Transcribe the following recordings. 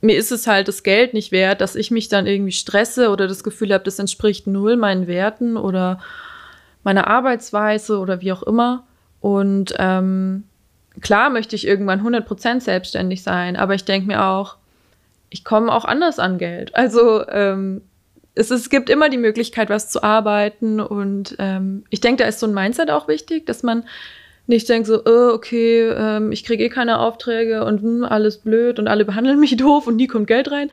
mir ist es halt das Geld nicht wert, dass ich mich dann irgendwie stresse oder das Gefühl habe, das entspricht null meinen Werten oder meiner Arbeitsweise oder wie auch immer. Und ähm, klar möchte ich irgendwann 100% selbstständig sein, aber ich denke mir auch, ich komme auch anders an Geld. Also ähm, es, es gibt immer die Möglichkeit, was zu arbeiten. Und ähm, ich denke, da ist so ein Mindset auch wichtig, dass man nicht denkt so, oh, okay, ähm, ich kriege eh keine Aufträge und hm, alles blöd und alle behandeln mich doof und nie kommt Geld rein.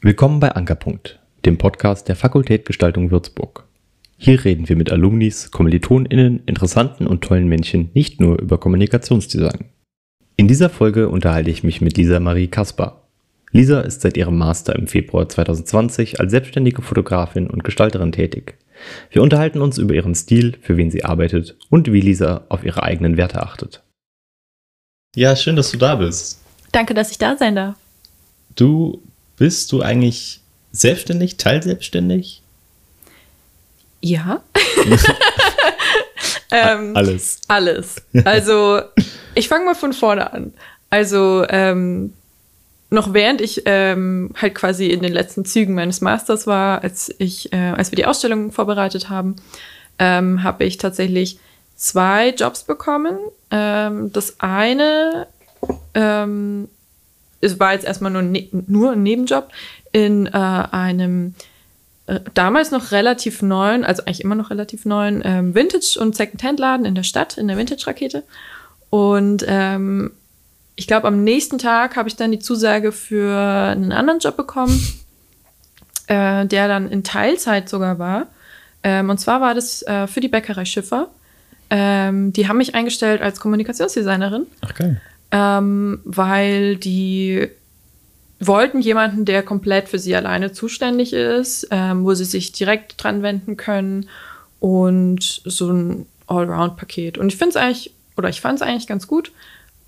Willkommen bei Ankerpunkt, dem Podcast der Fakultät Gestaltung Würzburg. Hier reden wir mit Alumnis, KommilitonInnen, interessanten und tollen Menschen nicht nur über Kommunikationsdesign. In dieser Folge unterhalte ich mich mit Lisa Marie Kaspar. Lisa ist seit ihrem Master im Februar 2020 als selbstständige Fotografin und Gestalterin tätig. Wir unterhalten uns über ihren Stil, für wen sie arbeitet und wie Lisa auf ihre eigenen Werte achtet. Ja, schön, dass du da bist. Danke, dass ich da sein darf. Du bist du eigentlich selbstständig, teilselbstständig? Ja. ähm, alles. Alles. Also, ich fange mal von vorne an. Also, ähm, noch während ich ähm, halt quasi in den letzten Zügen meines Masters war, als ich, äh, als wir die Ausstellung vorbereitet haben, ähm, habe ich tatsächlich zwei Jobs bekommen. Ähm, das eine ähm, es war jetzt erstmal nur, ne nur ein Nebenjob in äh, einem äh, damals noch relativ neuen, also eigentlich immer noch relativ neuen ähm, Vintage- und Second-Hand-Laden in der Stadt, in der Vintage-Rakete. Und ähm, ich glaube, am nächsten Tag habe ich dann die Zusage für einen anderen Job bekommen, äh, der dann in Teilzeit sogar war. Ähm, und zwar war das äh, für die Bäckerei Schiffer. Ähm, die haben mich eingestellt als Kommunikationsdesignerin. Ach geil. Ähm, weil die wollten jemanden, der komplett für sie alleine zuständig ist, ähm, wo sie sich direkt dran wenden können und so ein Allround-Paket. Und ich finde es eigentlich, oder ich fand es eigentlich ganz gut,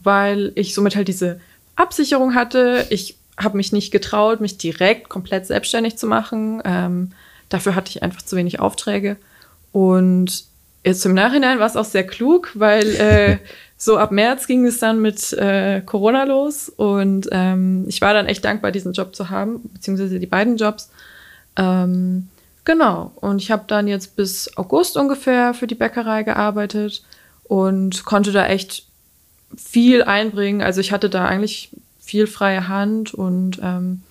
weil ich somit halt diese Absicherung hatte. Ich habe mich nicht getraut, mich direkt komplett selbstständig zu machen. Ähm, dafür hatte ich einfach zu wenig Aufträge. Und jetzt im Nachhinein war es auch sehr klug, weil äh, so ab März ging es dann mit äh, Corona los und ähm, ich war dann echt dankbar, diesen Job zu haben, beziehungsweise die beiden Jobs. Ähm, genau, und ich habe dann jetzt bis August ungefähr für die Bäckerei gearbeitet und konnte da echt viel einbringen. Also ich hatte da eigentlich viel freie Hand und ähm,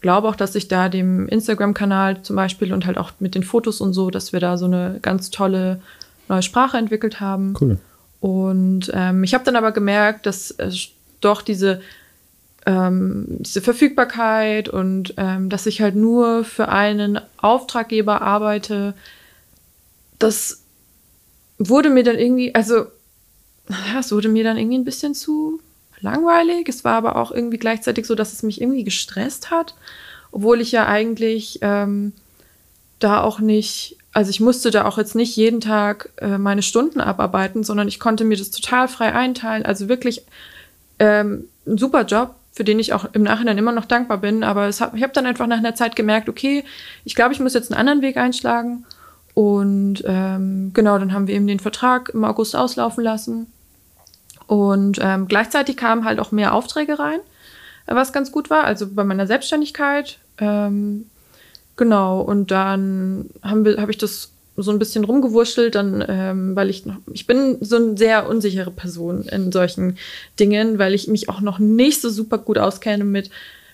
glaube auch, dass ich da dem Instagram-Kanal zum Beispiel und halt auch mit den Fotos und so, dass wir da so eine ganz tolle neue Sprache entwickelt haben. Cool. Und ähm, ich habe dann aber gemerkt, dass es doch diese, ähm, diese Verfügbarkeit und ähm, dass ich halt nur für einen Auftraggeber arbeite, das wurde mir dann irgendwie, also ja, es wurde mir dann irgendwie ein bisschen zu langweilig. Es war aber auch irgendwie gleichzeitig so, dass es mich irgendwie gestresst hat, obwohl ich ja eigentlich ähm, da auch nicht, also ich musste da auch jetzt nicht jeden Tag äh, meine Stunden abarbeiten, sondern ich konnte mir das total frei einteilen. Also wirklich ähm, ein super Job, für den ich auch im Nachhinein immer noch dankbar bin. Aber hab, ich habe dann einfach nach einer Zeit gemerkt, okay, ich glaube, ich muss jetzt einen anderen Weg einschlagen. Und ähm, genau, dann haben wir eben den Vertrag im August auslaufen lassen. Und ähm, gleichzeitig kamen halt auch mehr Aufträge rein, was ganz gut war, also bei meiner Selbstständigkeit. Ähm, genau, und dann habe hab ich das so ein bisschen rumgewurschtelt, dann, ähm, weil ich noch, ich bin so eine sehr unsichere Person in solchen Dingen, weil ich mich auch noch nicht so super gut auskenne mit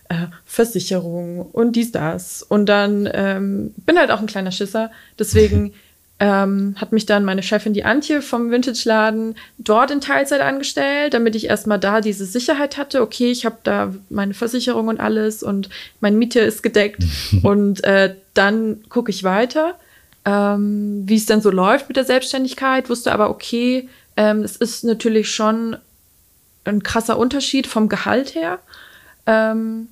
äh, Versicherung und dies, das. Und dann ähm, bin halt auch ein kleiner Schisser. Deswegen ähm, hat mich dann meine Chefin, die Antje vom Vintage-Laden, dort in Teilzeit angestellt, damit ich erstmal da diese Sicherheit hatte. Okay, ich habe da meine Versicherung und alles und mein Miete ist gedeckt. und äh, dann gucke ich weiter, ähm, wie es dann so läuft mit der Selbstständigkeit. Wusste aber, okay, ähm, es ist natürlich schon ein krasser Unterschied vom Gehalt her. Ähm,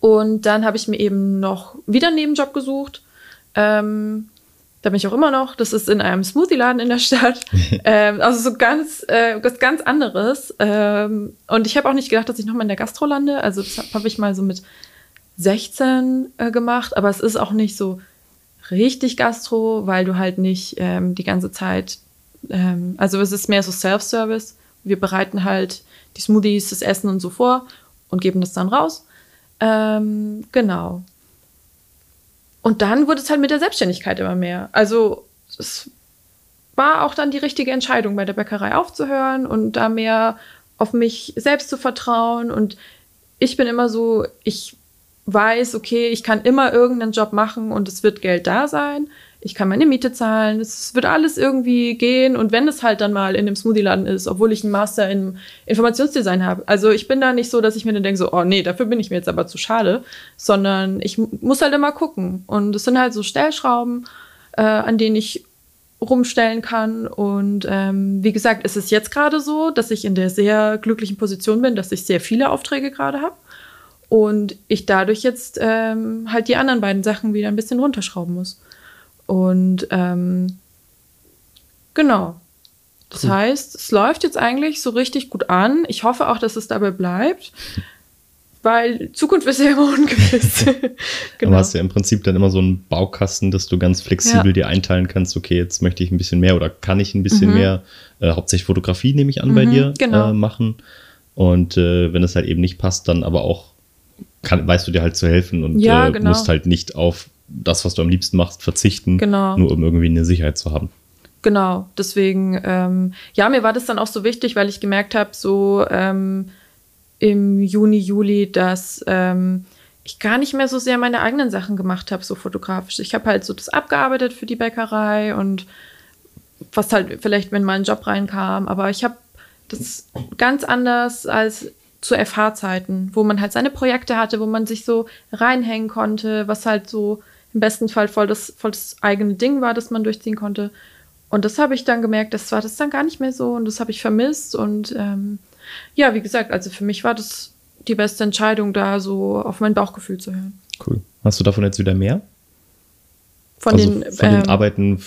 und dann habe ich mir eben noch wieder einen Nebenjob gesucht. Ähm, da bin ich auch immer noch. Das ist in einem Smoothie-Laden in der Stadt. ähm, also so ganz, äh, was ganz anderes. Ähm, und ich habe auch nicht gedacht, dass ich nochmal in der Gastro lande. Also das habe ich mal so mit 16 äh, gemacht. Aber es ist auch nicht so richtig Gastro, weil du halt nicht ähm, die ganze Zeit, ähm, also es ist mehr so Self-Service. Wir bereiten halt die Smoothies, das Essen und so vor. und geben das dann raus. Ähm, genau. Und dann wurde es halt mit der Selbstständigkeit immer mehr. Also es war auch dann die richtige Entscheidung, bei der Bäckerei aufzuhören und da mehr auf mich selbst zu vertrauen. Und ich bin immer so, ich weiß, okay, ich kann immer irgendeinen Job machen und es wird Geld da sein. Ich kann meine Miete zahlen, es wird alles irgendwie gehen. Und wenn es halt dann mal in dem Smoothie-Laden ist, obwohl ich einen Master in Informationsdesign habe. Also ich bin da nicht so, dass ich mir dann denke, so, oh nee, dafür bin ich mir jetzt aber zu schade, sondern ich muss halt immer gucken. Und es sind halt so Stellschrauben, äh, an denen ich rumstellen kann. Und ähm, wie gesagt, es ist jetzt gerade so, dass ich in der sehr glücklichen Position bin, dass ich sehr viele Aufträge gerade habe. Und ich dadurch jetzt ähm, halt die anderen beiden Sachen wieder ein bisschen runterschrauben muss. Und ähm, genau. Das cool. heißt, es läuft jetzt eigentlich so richtig gut an. Ich hoffe auch, dass es dabei bleibt weil Zukunft ist ja immer ungewiss. genau. Aber hast ja im Prinzip dann immer so einen Baukasten, dass du ganz flexibel ja. dir einteilen kannst, okay, jetzt möchte ich ein bisschen mehr oder kann ich ein bisschen mhm. mehr, äh, hauptsächlich Fotografie nehme ich an mhm, bei dir, genau. äh, machen. Und äh, wenn es halt eben nicht passt, dann aber auch kann, weißt du dir halt zu helfen und ja, äh, genau. musst halt nicht auf das, was du am liebsten machst, verzichten, genau. nur um irgendwie eine Sicherheit zu haben. Genau, deswegen, ähm, ja, mir war das dann auch so wichtig, weil ich gemerkt habe, so, ähm, im Juni, Juli, dass ähm, ich gar nicht mehr so sehr meine eigenen Sachen gemacht habe, so fotografisch. Ich habe halt so das abgearbeitet für die Bäckerei und was halt vielleicht, wenn mal ein Job reinkam, aber ich habe das ganz anders als zu FH-Zeiten, wo man halt seine Projekte hatte, wo man sich so reinhängen konnte, was halt so im besten Fall voll das, voll das eigene Ding war, das man durchziehen konnte. Und das habe ich dann gemerkt, das war das dann gar nicht mehr so und das habe ich vermisst und ähm, ja, wie gesagt, also für mich war das die beste Entscheidung, da so auf mein Bauchgefühl zu hören. Cool. Hast du davon jetzt wieder mehr? Von, also den, von ähm, den Arbeiten,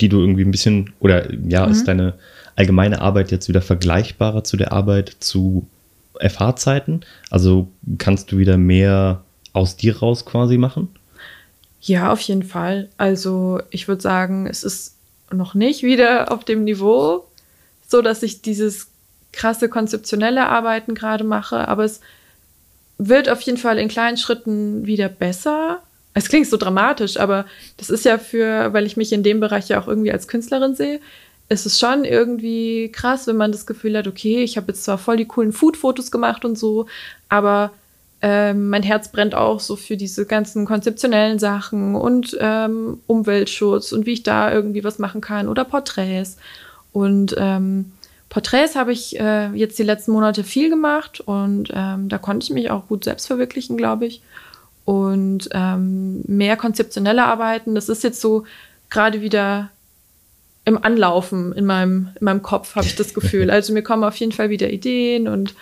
die du irgendwie ein bisschen, oder ja, mhm. ist deine allgemeine Arbeit jetzt wieder vergleichbarer zu der Arbeit zu FH-Zeiten? Also kannst du wieder mehr aus dir raus quasi machen? Ja, auf jeden Fall. Also ich würde sagen, es ist noch nicht wieder auf dem Niveau, so dass ich dieses krasse konzeptionelle Arbeiten gerade mache, aber es wird auf jeden Fall in kleinen Schritten wieder besser. Es klingt so dramatisch, aber das ist ja für, weil ich mich in dem Bereich ja auch irgendwie als Künstlerin sehe, ist es schon irgendwie krass, wenn man das Gefühl hat, okay, ich habe jetzt zwar voll die coolen Food-Fotos gemacht und so, aber ähm, mein Herz brennt auch so für diese ganzen konzeptionellen Sachen und ähm, Umweltschutz und wie ich da irgendwie was machen kann oder Porträts. Und ähm, Porträts habe ich äh, jetzt die letzten Monate viel gemacht und ähm, da konnte ich mich auch gut selbst verwirklichen, glaube ich. Und ähm, mehr konzeptionelle Arbeiten, das ist jetzt so gerade wieder im Anlaufen in meinem, in meinem Kopf, habe ich das Gefühl. Also mir kommen auf jeden Fall wieder Ideen und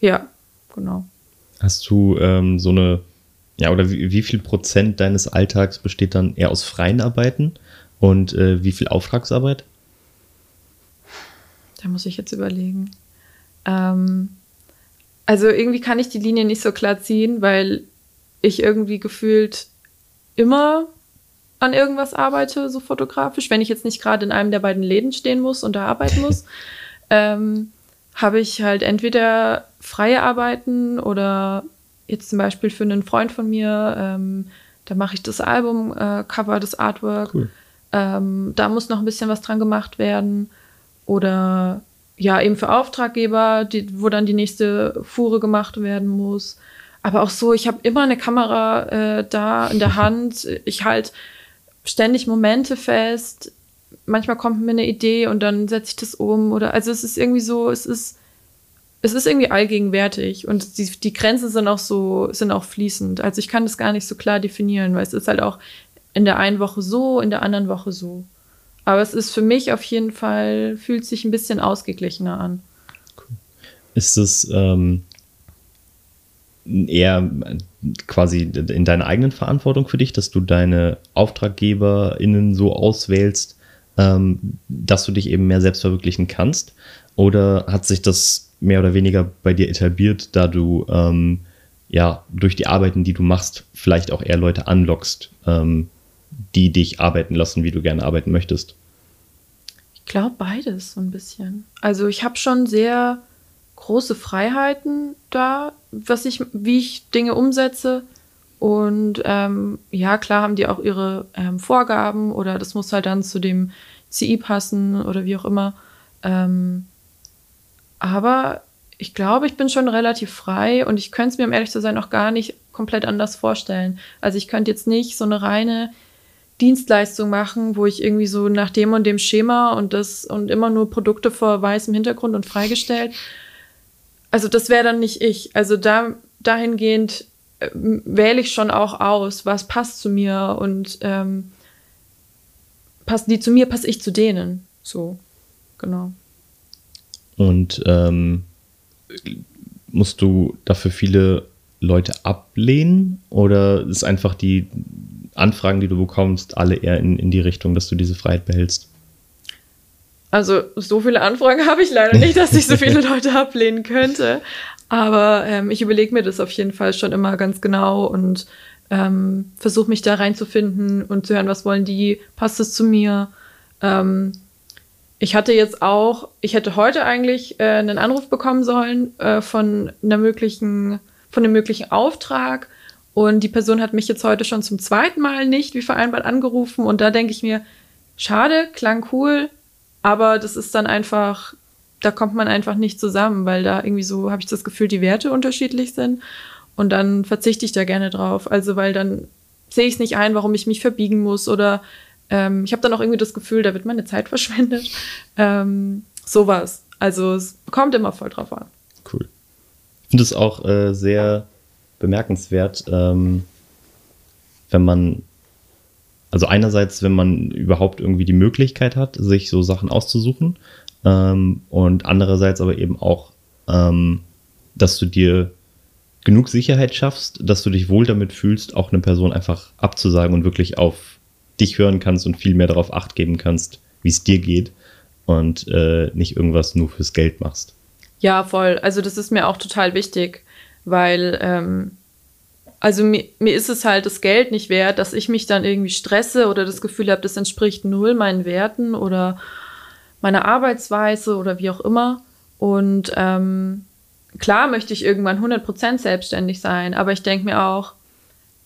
ja, genau. Hast du ähm, so eine, ja, oder wie, wie, viel Prozent deines Alltags besteht dann eher aus freien Arbeiten und äh, wie viel Auftragsarbeit? Da muss ich jetzt überlegen. Ähm, also irgendwie kann ich die Linie nicht so klar ziehen, weil ich irgendwie gefühlt immer an irgendwas arbeite, so fotografisch. Wenn ich jetzt nicht gerade in einem der beiden Läden stehen muss und da arbeiten muss, ähm, habe ich halt entweder freie Arbeiten oder jetzt zum Beispiel für einen Freund von mir, ähm, da mache ich das Albumcover, äh, das Artwork. Cool. Ähm, da muss noch ein bisschen was dran gemacht werden. Oder ja, eben für Auftraggeber, die, wo dann die nächste Fuhre gemacht werden muss. Aber auch so, ich habe immer eine Kamera äh, da in der Hand. Ich halte ständig Momente fest. Manchmal kommt mir eine Idee und dann setze ich das um. Oder also es ist irgendwie so, es ist, es ist irgendwie allgegenwärtig. Und die, die Grenzen sind auch so, sind auch fließend. Also ich kann das gar nicht so klar definieren, weil es ist halt auch in der einen Woche so, in der anderen Woche so. Aber es ist für mich auf jeden Fall, fühlt sich ein bisschen ausgeglichener an. Ist es ähm, eher quasi in deiner eigenen Verantwortung für dich, dass du deine AuftraggeberInnen so auswählst, ähm, dass du dich eben mehr selbst verwirklichen kannst? Oder hat sich das mehr oder weniger bei dir etabliert, da du ähm, ja durch die Arbeiten, die du machst, vielleicht auch eher Leute anlockst, ähm, die dich arbeiten lassen, wie du gerne arbeiten möchtest? Ich glaube beides so ein bisschen. Also ich habe schon sehr große Freiheiten da, was ich, wie ich Dinge umsetze. Und ähm, ja, klar haben die auch ihre ähm, Vorgaben oder das muss halt dann zu dem CI passen oder wie auch immer. Ähm, aber ich glaube, ich bin schon relativ frei und ich könnte es mir, um ehrlich zu sein, auch gar nicht komplett anders vorstellen. Also ich könnte jetzt nicht so eine reine Dienstleistung machen, wo ich irgendwie so nach dem und dem Schema und das und immer nur Produkte vor weißem Hintergrund und freigestellt. Also das wäre dann nicht ich. Also da dahingehend wähle ich schon auch aus, was passt zu mir und ähm, passen die zu mir, passe ich zu denen. So, genau. Und ähm, musst du dafür viele Leute ablehnen oder ist einfach die Anfragen, die du bekommst, alle eher in, in die Richtung, dass du diese Freiheit behältst? Also so viele Anfragen habe ich leider nicht, dass ich so viele Leute ablehnen könnte. Aber ähm, ich überlege mir das auf jeden Fall schon immer ganz genau und ähm, versuche mich da reinzufinden und zu hören, was wollen die, passt es zu mir. Ähm, ich hatte jetzt auch, ich hätte heute eigentlich äh, einen Anruf bekommen sollen äh, von einer möglichen, von einem möglichen Auftrag. Und die Person hat mich jetzt heute schon zum zweiten Mal nicht wie vereinbart angerufen. Und da denke ich mir, schade, klang cool, aber das ist dann einfach, da kommt man einfach nicht zusammen, weil da irgendwie so, habe ich das Gefühl, die Werte unterschiedlich sind. Und dann verzichte ich da gerne drauf. Also, weil dann sehe ich es nicht ein, warum ich mich verbiegen muss oder ähm, ich habe dann auch irgendwie das Gefühl, da wird meine Zeit verschwendet. Ähm, sowas. Also es kommt immer voll drauf an. Cool. Ich finde es auch äh, sehr bemerkenswert, ähm, wenn man, also einerseits, wenn man überhaupt irgendwie die Möglichkeit hat, sich so Sachen auszusuchen ähm, und andererseits aber eben auch, ähm, dass du dir genug Sicherheit schaffst, dass du dich wohl damit fühlst, auch eine Person einfach abzusagen und wirklich auf dich hören kannst und viel mehr darauf acht geben kannst, wie es dir geht und äh, nicht irgendwas nur fürs Geld machst. Ja, voll. Also das ist mir auch total wichtig, weil ähm, also mir, mir ist es halt das Geld nicht wert, dass ich mich dann irgendwie stresse oder das Gefühl habe, das entspricht null meinen Werten oder meiner Arbeitsweise oder wie auch immer. Und ähm, klar möchte ich irgendwann 100% selbstständig sein, aber ich denke mir auch,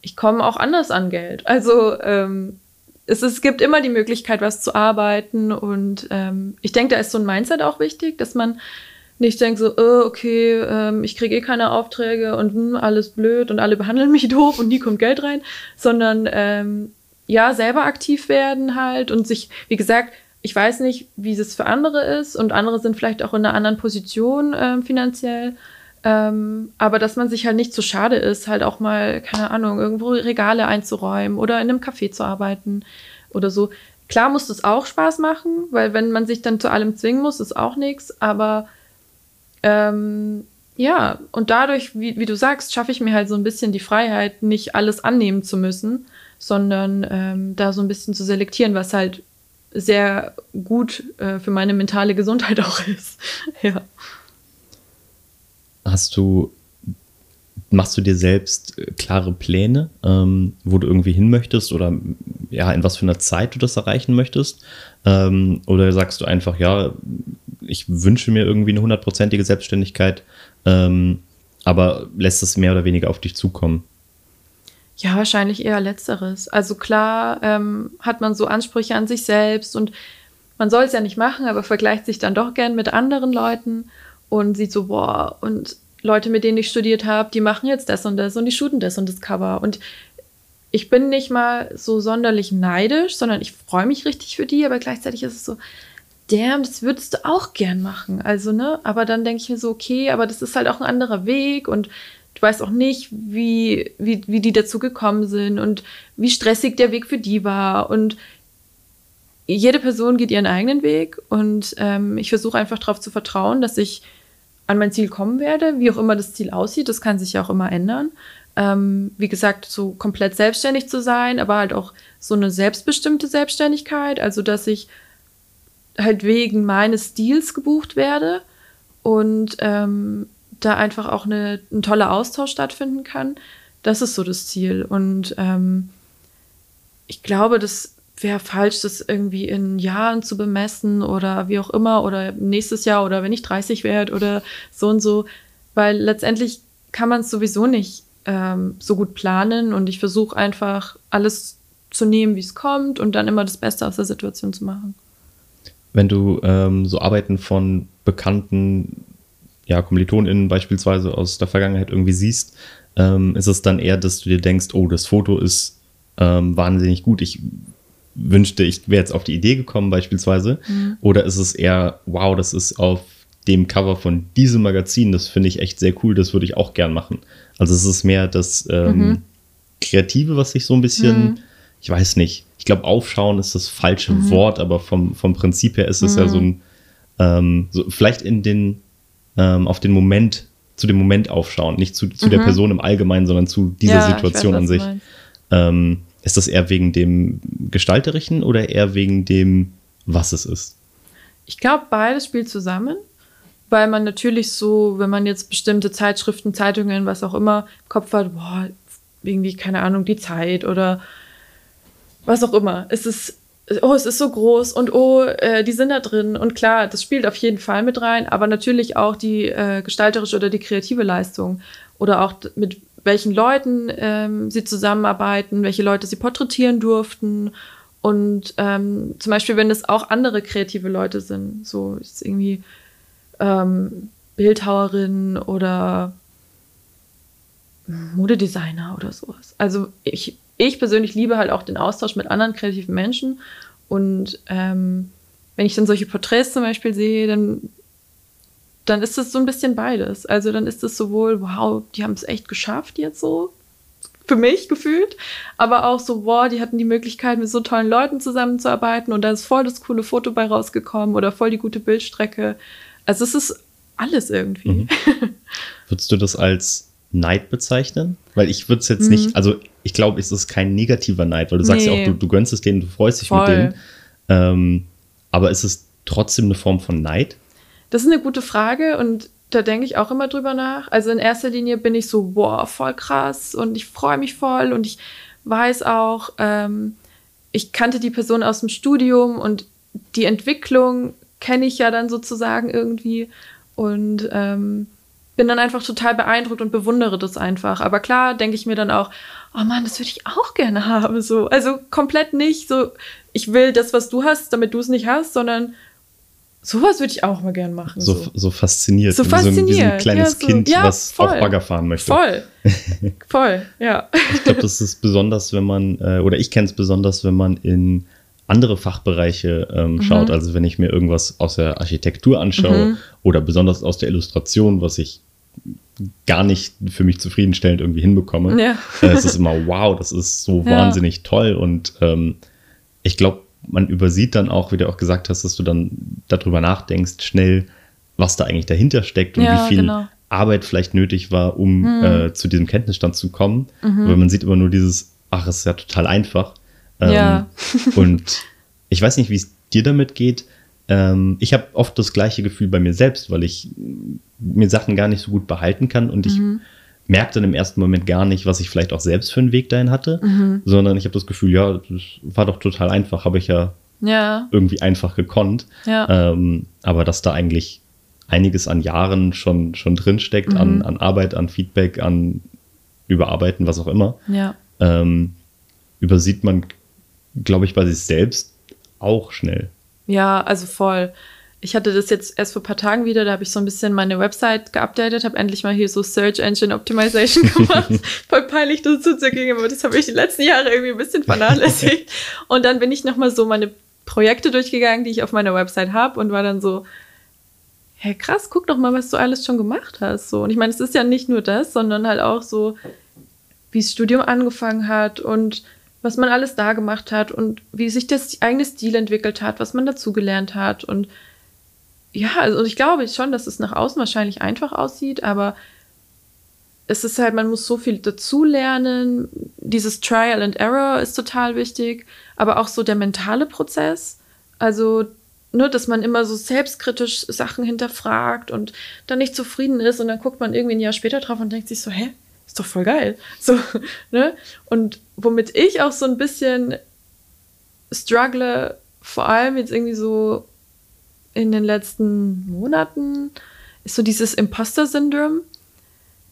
ich komme auch anders an Geld. Also ähm, es, es gibt immer die Möglichkeit, was zu arbeiten. Und ähm, ich denke, da ist so ein Mindset auch wichtig, dass man nicht denkt so, oh, okay, ähm, ich kriege eh keine Aufträge und hm, alles blöd und alle behandeln mich doof und nie kommt Geld rein, sondern ähm, ja, selber aktiv werden halt und sich, wie gesagt, ich weiß nicht, wie es für andere ist und andere sind vielleicht auch in einer anderen Position ähm, finanziell. Ähm, aber dass man sich halt nicht zu so schade ist, halt auch mal, keine Ahnung, irgendwo Regale einzuräumen oder in einem Café zu arbeiten oder so. Klar muss das auch Spaß machen, weil wenn man sich dann zu allem zwingen muss, ist auch nichts. Aber ähm, ja, und dadurch, wie, wie du sagst, schaffe ich mir halt so ein bisschen die Freiheit, nicht alles annehmen zu müssen, sondern ähm, da so ein bisschen zu selektieren, was halt sehr gut äh, für meine mentale Gesundheit auch ist. ja hast du, machst du dir selbst äh, klare Pläne, ähm, wo du irgendwie hin möchtest oder ja, in was für einer Zeit du das erreichen möchtest? Ähm, oder sagst du einfach, ja, ich wünsche mir irgendwie eine hundertprozentige Selbstständigkeit, ähm, aber lässt es mehr oder weniger auf dich zukommen? Ja, wahrscheinlich eher letzteres. Also klar ähm, hat man so Ansprüche an sich selbst und man soll es ja nicht machen, aber vergleicht sich dann doch gern mit anderen Leuten und sieht so, boah, und Leute, mit denen ich studiert habe, die machen jetzt das und das und die shooten das und das Cover. Und ich bin nicht mal so sonderlich neidisch, sondern ich freue mich richtig für die, aber gleichzeitig ist es so, damn, das würdest du auch gern machen. Also, ne? Aber dann denke ich mir so, okay, aber das ist halt auch ein anderer Weg und du weißt auch nicht, wie, wie, wie die dazu gekommen sind und wie stressig der Weg für die war. Und jede Person geht ihren eigenen Weg und ähm, ich versuche einfach darauf zu vertrauen, dass ich an mein Ziel kommen werde, wie auch immer das Ziel aussieht. Das kann sich ja auch immer ändern. Ähm, wie gesagt, so komplett selbstständig zu sein, aber halt auch so eine selbstbestimmte Selbstständigkeit, also dass ich halt wegen meines Stils gebucht werde und ähm, da einfach auch eine, ein toller Austausch stattfinden kann. Das ist so das Ziel. Und ähm, ich glaube, das wäre falsch, das irgendwie in Jahren zu bemessen oder wie auch immer oder nächstes Jahr oder wenn ich 30 werde oder so und so, weil letztendlich kann man es sowieso nicht ähm, so gut planen und ich versuche einfach alles zu nehmen, wie es kommt und dann immer das Beste aus der Situation zu machen. Wenn du ähm, so Arbeiten von bekannten ja, KommilitonInnen beispielsweise aus der Vergangenheit irgendwie siehst, ähm, ist es dann eher, dass du dir denkst, oh, das Foto ist ähm, wahnsinnig gut. Ich wünschte, ich wäre jetzt auf die Idee gekommen beispielsweise. Mhm. Oder ist es eher, wow, das ist auf dem Cover von diesem Magazin, das finde ich echt sehr cool, das würde ich auch gern machen. Also es ist mehr das ähm, mhm. Kreative, was sich so ein bisschen, mhm. ich weiß nicht, ich glaube, aufschauen ist das falsche mhm. Wort, aber vom, vom Prinzip her ist es ja so ein, ähm, so vielleicht in den, ähm, auf den Moment, zu dem Moment aufschauen, nicht zu, zu der mhm. Person im Allgemeinen, sondern zu dieser ja, Situation weiß, an sich. Ähm, ist das eher wegen dem Gestalterischen oder eher wegen dem, was es ist? Ich glaube, beides spielt zusammen weil man natürlich so, wenn man jetzt bestimmte Zeitschriften, Zeitungen, was auch immer im Kopf hat, boah, irgendwie, keine Ahnung, die Zeit oder was auch immer. Es ist, oh, es ist so groß und oh, äh, die sind da drin. Und klar, das spielt auf jeden Fall mit rein, aber natürlich auch die äh, gestalterische oder die kreative Leistung oder auch mit welchen Leuten ähm, sie zusammenarbeiten, welche Leute sie porträtieren durften. Und ähm, zum Beispiel, wenn es auch andere kreative Leute sind, so ist irgendwie ähm, Bildhauerin oder Modedesigner oder sowas. Also ich, ich persönlich liebe halt auch den Austausch mit anderen kreativen Menschen. Und ähm, wenn ich dann solche Porträts zum Beispiel sehe, dann, dann ist es so ein bisschen beides. Also dann ist es sowohl, wow, die haben es echt geschafft jetzt so, für mich gefühlt, aber auch so, wow, die hatten die Möglichkeit, mit so tollen Leuten zusammenzuarbeiten und da ist voll das coole Foto bei rausgekommen oder voll die gute Bildstrecke. Also es ist alles irgendwie. Mhm. Würdest du das als Neid bezeichnen? Weil ich würde es jetzt mhm. nicht, also ich glaube, es ist kein negativer Neid, weil du sagst nee. ja auch, du, du gönnst es denen, du freust dich Voll. mit denen. Ähm, aber ist es trotzdem eine Form von Neid? Das ist eine gute Frage und da denke ich auch immer drüber nach. Also in erster Linie bin ich so, boah, voll krass und ich freue mich voll und ich weiß auch, ähm, ich kannte die Person aus dem Studium und die Entwicklung kenne ich ja dann sozusagen irgendwie und ähm, bin dann einfach total beeindruckt und bewundere das einfach. Aber klar denke ich mir dann auch, oh Mann, das würde ich auch gerne haben. So. Also komplett nicht so, ich will das, was du hast, damit du es nicht hast, sondern sowas würde ich auch mal gerne machen. So, so. so fasziniert. So fasziniert. Ein, wie so ein kleines ja, so, Kind, ja, was voll. auch Bagger fahren möchte. Voll. voll, ja. Ich glaube, das ist besonders, wenn man, äh, oder ich kenne es besonders, wenn man in andere Fachbereiche ähm, mhm. schaut. Also wenn ich mir irgendwas aus der Architektur anschaue mhm. oder besonders aus der Illustration, was ich gar nicht für mich zufriedenstellend irgendwie hinbekomme. Ja. Äh, es ist immer, wow, das ist so ja. wahnsinnig toll. Und ähm, ich glaube, man übersieht dann auch, wie du auch gesagt hast, dass du dann darüber nachdenkst, schnell, was da eigentlich dahinter steckt und ja, wie viel genau. Arbeit vielleicht nötig war, um mhm. äh, zu diesem Kenntnisstand zu kommen. Mhm. Weil man sieht immer nur dieses, ach, es ist ja total einfach. Ähm, ja. und ich weiß nicht, wie es dir damit geht. Ähm, ich habe oft das gleiche Gefühl bei mir selbst, weil ich mir Sachen gar nicht so gut behalten kann und ich mhm. merke dann im ersten Moment gar nicht, was ich vielleicht auch selbst für einen Weg dahin hatte, mhm. sondern ich habe das Gefühl, ja, das war doch total einfach, habe ich ja, ja, irgendwie einfach gekonnt. Ja. Ähm, aber dass da eigentlich einiges an Jahren schon, schon drinsteckt, mhm. an, an Arbeit, an Feedback, an Überarbeiten, was auch immer, ja. ähm, übersieht man glaube ich, bei sich selbst auch schnell. Ja, also voll. Ich hatte das jetzt erst vor ein paar Tagen wieder, da habe ich so ein bisschen meine Website geupdatet, habe endlich mal hier so Search Engine Optimization gemacht. Voll peinlich, das zuzugehen, aber das habe ich die letzten Jahre irgendwie ein bisschen vernachlässigt. und dann bin ich nochmal so meine Projekte durchgegangen, die ich auf meiner Website habe und war dann so, hey krass, guck doch mal, was du alles schon gemacht hast. So. Und ich meine, es ist ja nicht nur das, sondern halt auch so, wie das Studium angefangen hat und was man alles da gemacht hat und wie sich das eigene Stil entwickelt hat, was man dazugelernt hat. Und ja, also ich glaube schon, dass es nach außen wahrscheinlich einfach aussieht, aber es ist halt, man muss so viel dazulernen. Dieses Trial and Error ist total wichtig, aber auch so der mentale Prozess. Also, ne, dass man immer so selbstkritisch Sachen hinterfragt und dann nicht zufrieden ist und dann guckt man irgendwie ein Jahr später drauf und denkt sich so, hä, ist doch voll geil. So, ne? Und womit ich auch so ein bisschen struggle vor allem jetzt irgendwie so in den letzten Monaten, ist so dieses Imposter-Syndrom.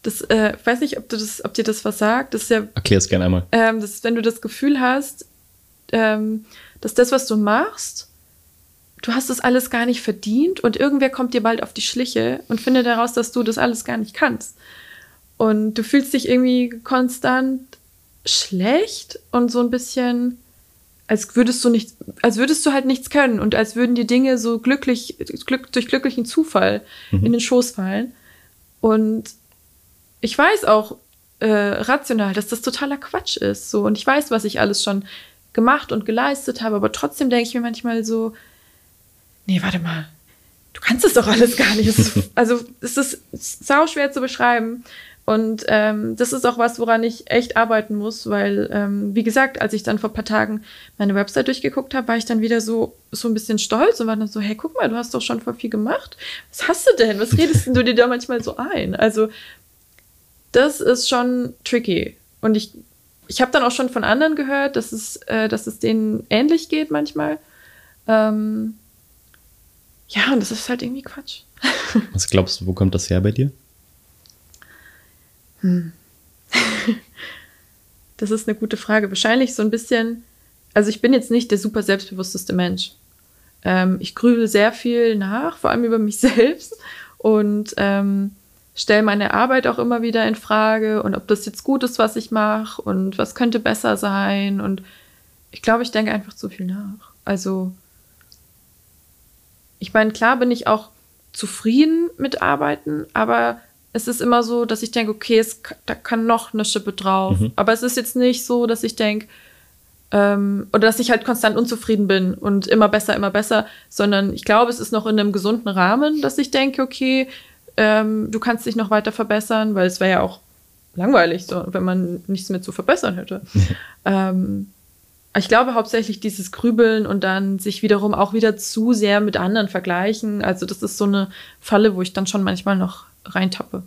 Das, äh, ich weiß nicht, ob, du das, ob dir das was sagt. Das ist ja. Erklär es gerne einmal. Ähm, das ist, wenn du das Gefühl hast, ähm, dass das, was du machst, du hast das alles gar nicht verdient und irgendwer kommt dir bald auf die Schliche und findet heraus, dass du das alles gar nicht kannst. Und du fühlst dich irgendwie konstant schlecht und so ein bisschen, als würdest du nicht, als würdest du halt nichts können und als würden die Dinge so glücklich, glück, durch glücklichen Zufall mhm. in den Schoß fallen. Und ich weiß auch äh, rational, dass das totaler Quatsch ist. So, und ich weiß, was ich alles schon gemacht und geleistet habe, aber trotzdem denke ich mir manchmal so, nee, warte mal, du kannst es doch alles gar nicht. Also es ist sau schwer zu beschreiben. Und ähm, das ist auch was, woran ich echt arbeiten muss, weil, ähm, wie gesagt, als ich dann vor ein paar Tagen meine Website durchgeguckt habe, war ich dann wieder so, so ein bisschen stolz und war dann so, hey, guck mal, du hast doch schon voll viel gemacht. Was hast du denn? Was redest du dir da manchmal so ein? Also, das ist schon tricky. Und ich, ich habe dann auch schon von anderen gehört, dass es, äh, dass es denen ähnlich geht manchmal. Ähm, ja, und das ist halt irgendwie Quatsch. Was glaubst du, wo kommt das her bei dir? Hm. das ist eine gute Frage. Wahrscheinlich so ein bisschen, also ich bin jetzt nicht der super selbstbewussteste Mensch. Ähm, ich grübel sehr viel nach, vor allem über mich selbst und ähm, stelle meine Arbeit auch immer wieder in Frage und ob das jetzt gut ist, was ich mache und was könnte besser sein. Und ich glaube, ich denke einfach zu viel nach. Also, ich meine, klar bin ich auch zufrieden mit Arbeiten, aber es ist immer so, dass ich denke, okay, es, da kann noch eine Schippe drauf. Mhm. Aber es ist jetzt nicht so, dass ich denke, ähm, oder dass ich halt konstant unzufrieden bin und immer besser, immer besser, sondern ich glaube, es ist noch in einem gesunden Rahmen, dass ich denke, okay, ähm, du kannst dich noch weiter verbessern, weil es wäre ja auch langweilig, so, wenn man nichts mehr zu verbessern hätte. ähm, ich glaube hauptsächlich dieses Grübeln und dann sich wiederum auch wieder zu sehr mit anderen vergleichen. Also das ist so eine Falle, wo ich dann schon manchmal noch reintappe.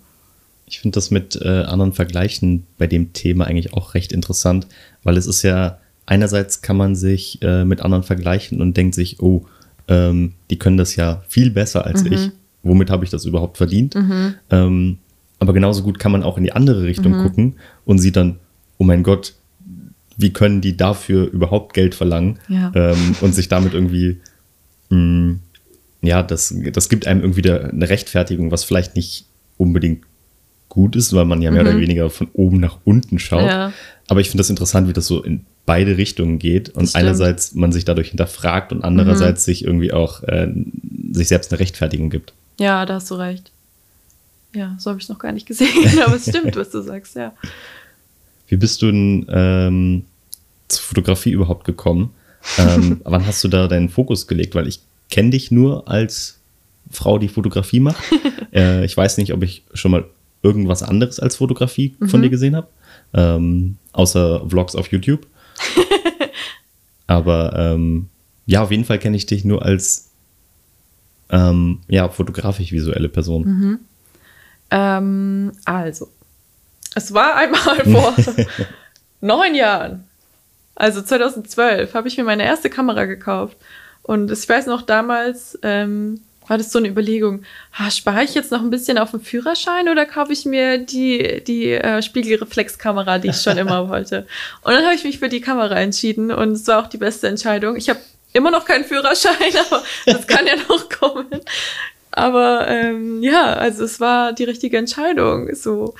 Ich finde das mit äh, anderen Vergleichen bei dem Thema eigentlich auch recht interessant, weil es ist ja, einerseits kann man sich äh, mit anderen vergleichen und denkt sich, oh, ähm, die können das ja viel besser als mhm. ich. Womit habe ich das überhaupt verdient? Mhm. Ähm, aber genauso gut kann man auch in die andere Richtung mhm. gucken und sieht dann, oh mein Gott, wie können die dafür überhaupt Geld verlangen ja. ähm, und sich damit irgendwie mh, mm, ja, das, das gibt einem irgendwie eine Rechtfertigung, was vielleicht nicht unbedingt gut ist, weil man ja mehr mhm. oder weniger von oben nach unten schaut. Ja. Aber ich finde das interessant, wie das so in beide Richtungen geht und einerseits man sich dadurch hinterfragt und andererseits mhm. sich irgendwie auch äh, sich selbst eine Rechtfertigung gibt. Ja, da hast du recht. Ja, so habe ich es noch gar nicht gesehen, aber es stimmt, was du sagst, ja. Wie bist du denn ähm, zur Fotografie überhaupt gekommen? ähm, wann hast du da deinen Fokus gelegt? Weil ich kenne dich nur als Frau, die Fotografie macht. äh, ich weiß nicht, ob ich schon mal irgendwas anderes als Fotografie mhm. von dir gesehen habe, ähm, außer Vlogs auf YouTube. Aber ähm, ja, auf jeden Fall kenne ich dich nur als ähm, ja, fotografisch-visuelle Person. Mhm. Ähm, also, es war einmal vor neun Jahren, also 2012, habe ich mir meine erste Kamera gekauft. Und ich weiß noch, damals ähm, war das so eine Überlegung, ha, spare ich jetzt noch ein bisschen auf den Führerschein oder kaufe ich mir die, die äh, Spiegelreflexkamera, die ich schon immer wollte? Und dann habe ich mich für die Kamera entschieden und es war auch die beste Entscheidung. Ich habe immer noch keinen Führerschein, aber das kann ja noch kommen. Aber ähm, ja, also es war die richtige Entscheidung. So.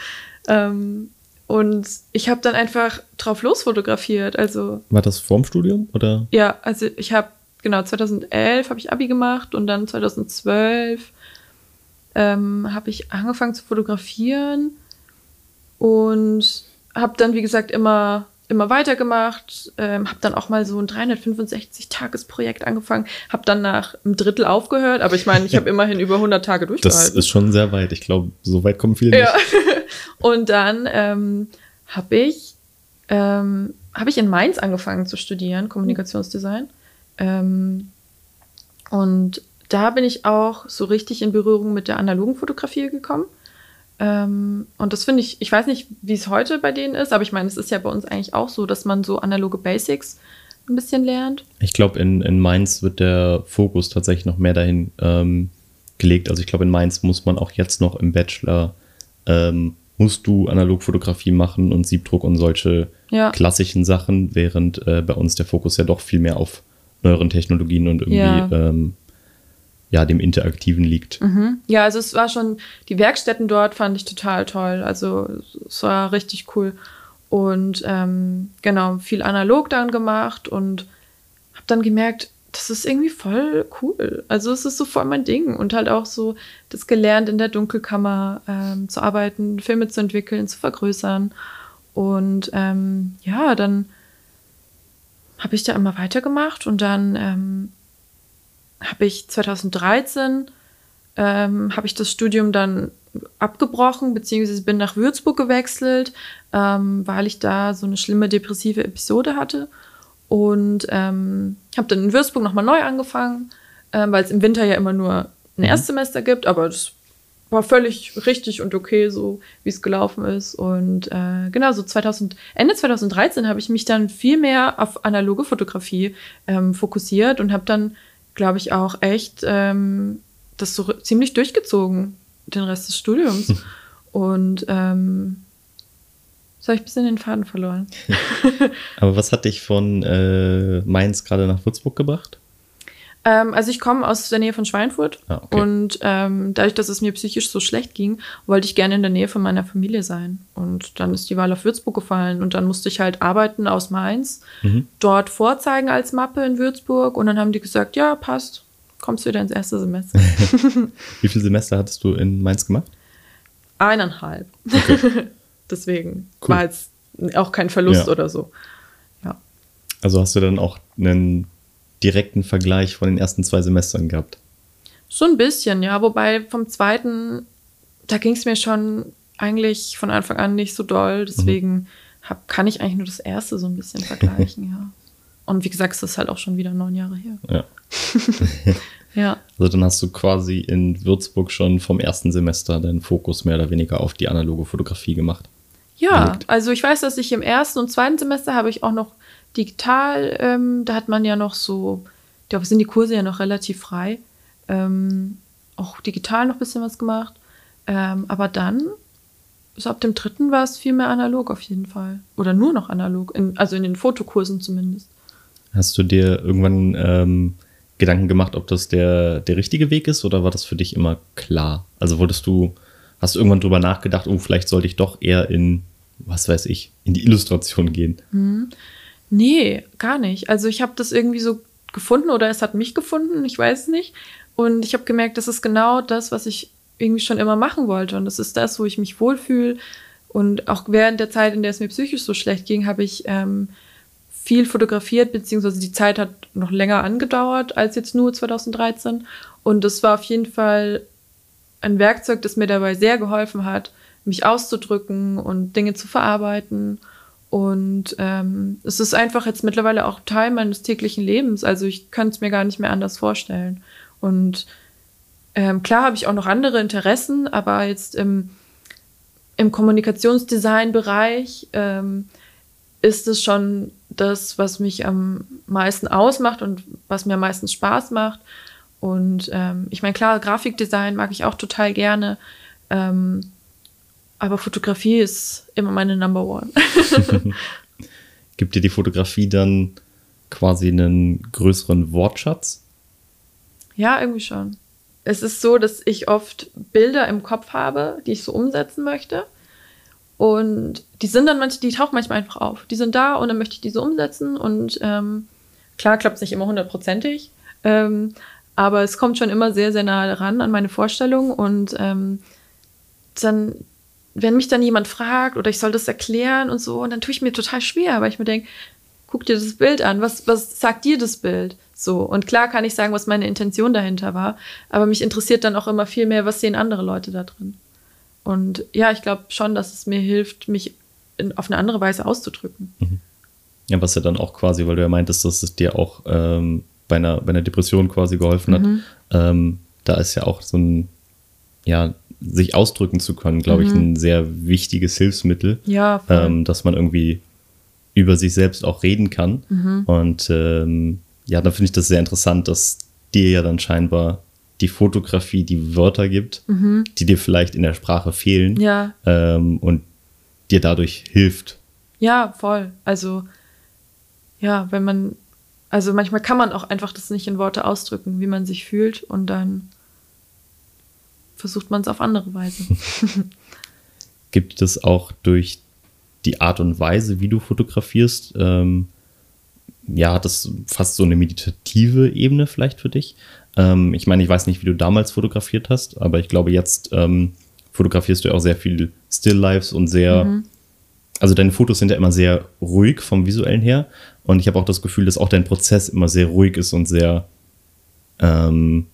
Ähm, und ich habe dann einfach drauf losfotografiert. Also war das vorm Studium oder? Ja, also ich habe genau, 2011 habe ich Abi gemacht und dann 2012 ähm, habe ich angefangen zu fotografieren und habe dann, wie gesagt, immer, immer weitergemacht, ähm, habe dann auch mal so ein 365-Tages-Projekt angefangen, habe dann nach einem Drittel aufgehört, aber ich meine, ich habe immerhin über 100 Tage durchgehalten. Das ist schon sehr weit. Ich glaube, so weit kommen viele nicht. Ja. und dann ähm, habe ich, ähm, hab ich in Mainz angefangen zu studieren, Kommunikationsdesign. Ähm, und da bin ich auch so richtig in Berührung mit der analogen Fotografie gekommen. Ähm, und das finde ich, ich weiß nicht, wie es heute bei denen ist, aber ich meine, es ist ja bei uns eigentlich auch so, dass man so analoge Basics ein bisschen lernt. Ich glaube, in, in Mainz wird der Fokus tatsächlich noch mehr dahin ähm, gelegt. Also ich glaube, in Mainz muss man auch jetzt noch im Bachelor, ähm, musst du Analogfotografie machen und Siebdruck und solche ja. klassischen Sachen, während äh, bei uns der Fokus ja doch viel mehr auf neueren Technologien und irgendwie ja. Ähm, ja, dem Interaktiven liegt. Mhm. Ja, also es war schon, die Werkstätten dort fand ich total toll. Also es war richtig cool. Und ähm, genau, viel analog dann gemacht und habe dann gemerkt, das ist irgendwie voll cool. Also es ist so voll mein Ding und halt auch so das gelernt in der Dunkelkammer ähm, zu arbeiten, Filme zu entwickeln, zu vergrößern. Und ähm, ja, dann habe ich da immer weitergemacht und dann ähm, habe ich 2013 ähm, habe ich das Studium dann abgebrochen, beziehungsweise bin nach Würzburg gewechselt, ähm, weil ich da so eine schlimme depressive Episode hatte. Und ähm, habe dann in Würzburg nochmal neu angefangen, ähm, weil es im Winter ja immer nur ein mhm. Erstsemester gibt, aber das war völlig richtig und okay, so wie es gelaufen ist. Und äh, genau, so 2000, Ende 2013 habe ich mich dann viel mehr auf analoge Fotografie ähm, fokussiert und habe dann, glaube ich, auch echt ähm, das so ziemlich durchgezogen, den Rest des Studiums. Hm. Und ähm, so habe ich ein bisschen den Faden verloren. Aber was hat dich von äh, Mainz gerade nach Würzburg gebracht? Ähm, also ich komme aus der Nähe von Schweinfurt ah, okay. und ähm, dadurch, dass es mir psychisch so schlecht ging, wollte ich gerne in der Nähe von meiner Familie sein. Und dann ist die Wahl auf Würzburg gefallen und dann musste ich halt arbeiten aus Mainz, mhm. dort vorzeigen als Mappe in Würzburg und dann haben die gesagt, ja, passt, kommst du wieder ins erste Semester. Wie viele Semester hattest du in Mainz gemacht? Eineinhalb. Okay. Deswegen cool. war jetzt auch kein Verlust ja. oder so. Ja. Also hast du dann auch einen direkten Vergleich von den ersten zwei Semestern gehabt? So ein bisschen, ja. Wobei vom zweiten, da ging es mir schon eigentlich von Anfang an nicht so doll. Deswegen mhm. hab, kann ich eigentlich nur das erste so ein bisschen vergleichen, ja. Und wie gesagt, es ist halt auch schon wieder neun Jahre her. Ja. ja. Also dann hast du quasi in Würzburg schon vom ersten Semester deinen Fokus mehr oder weniger auf die analoge Fotografie gemacht. Ja, gelegt. also ich weiß, dass ich im ersten und zweiten Semester habe ich auch noch digital, ähm, da hat man ja noch so, da sind die Kurse ja noch relativ frei, ähm, auch digital noch ein bisschen was gemacht. Ähm, aber dann, so ab dem dritten war es viel mehr analog auf jeden Fall. Oder nur noch analog, in, also in den Fotokursen zumindest. Hast du dir irgendwann ähm, Gedanken gemacht, ob das der, der richtige Weg ist oder war das für dich immer klar? Also wurdest du Hast du irgendwann drüber nachgedacht, oh, vielleicht sollte ich doch eher in, was weiß ich, in die Illustration gehen? Hm. Nee, gar nicht. Also ich habe das irgendwie so gefunden oder es hat mich gefunden, ich weiß nicht. Und ich habe gemerkt, das ist genau das, was ich irgendwie schon immer machen wollte. Und das ist das, wo ich mich wohlfühle. Und auch während der Zeit, in der es mir psychisch so schlecht ging, habe ich ähm, viel fotografiert, beziehungsweise die Zeit hat noch länger angedauert als jetzt nur 2013. Und das war auf jeden Fall ein Werkzeug, das mir dabei sehr geholfen hat, mich auszudrücken und Dinge zu verarbeiten. Und ähm, es ist einfach jetzt mittlerweile auch Teil meines täglichen Lebens. Also ich könnte es mir gar nicht mehr anders vorstellen. Und ähm, klar habe ich auch noch andere Interessen, aber jetzt im, im Kommunikationsdesign-Bereich ähm, ist es schon das, was mich am meisten ausmacht und was mir am meisten Spaß macht. Und ähm, ich meine, klar, Grafikdesign mag ich auch total gerne. Ähm, aber Fotografie ist immer meine Number One. Gibt dir die Fotografie dann quasi einen größeren Wortschatz? Ja, irgendwie schon. Es ist so, dass ich oft Bilder im Kopf habe, die ich so umsetzen möchte. Und die sind dann manchmal, die tauchen manchmal einfach auf. Die sind da und dann möchte ich die so umsetzen. Und ähm, klar klappt es nicht immer hundertprozentig. Ähm, aber es kommt schon immer sehr, sehr nah ran an meine Vorstellung. Und ähm, dann, wenn mich dann jemand fragt oder ich soll das erklären und so, und dann tue ich mir total schwer, weil ich mir denke, guck dir das Bild an, was, was sagt dir das Bild? So, und klar kann ich sagen, was meine Intention dahinter war, aber mich interessiert dann auch immer viel mehr, was sehen andere Leute da drin. Und ja, ich glaube schon, dass es mir hilft, mich in, auf eine andere Weise auszudrücken. Mhm. Ja, was ja dann auch quasi, weil du ja meintest, dass es dir auch ähm, bei einer, bei einer Depression quasi geholfen hat. Mhm. Ähm, da ist ja auch so ein, ja, sich ausdrücken zu können, glaube mhm. ich, ein sehr wichtiges Hilfsmittel. Ja. Ähm, dass man irgendwie über sich selbst auch reden kann. Mhm. Und ähm, ja, da finde ich das sehr interessant, dass dir ja dann scheinbar die Fotografie die Wörter gibt, mhm. die dir vielleicht in der Sprache fehlen ja. ähm, und dir dadurch hilft. Ja, voll. Also ja, wenn man, also manchmal kann man auch einfach das nicht in Worte ausdrücken, wie man sich fühlt und dann versucht man es auf andere Weise. Gibt es auch durch die Art und Weise, wie du fotografierst, ähm, ja, hat das fast so eine meditative Ebene vielleicht für dich? Ähm, ich meine, ich weiß nicht, wie du damals fotografiert hast, aber ich glaube, jetzt ähm, fotografierst du auch sehr viel Still Lives und sehr, mhm. also deine Fotos sind ja immer sehr ruhig vom visuellen her und ich habe auch das Gefühl, dass auch dein Prozess immer sehr ruhig ist und sehr ähm,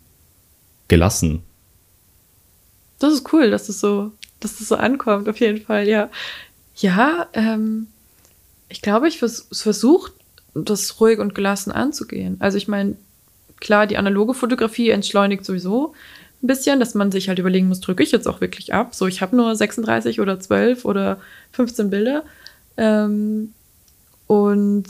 gelassen. Das ist cool, dass das so, dass das so ankommt, auf jeden Fall, ja. Ja, ähm, ich glaube, ich vers versuche, das ruhig und gelassen anzugehen. Also ich meine, klar, die analoge Fotografie entschleunigt sowieso ein bisschen, dass man sich halt überlegen muss, drücke ich jetzt auch wirklich ab? So, ich habe nur 36 oder 12 oder 15 Bilder. Ähm, und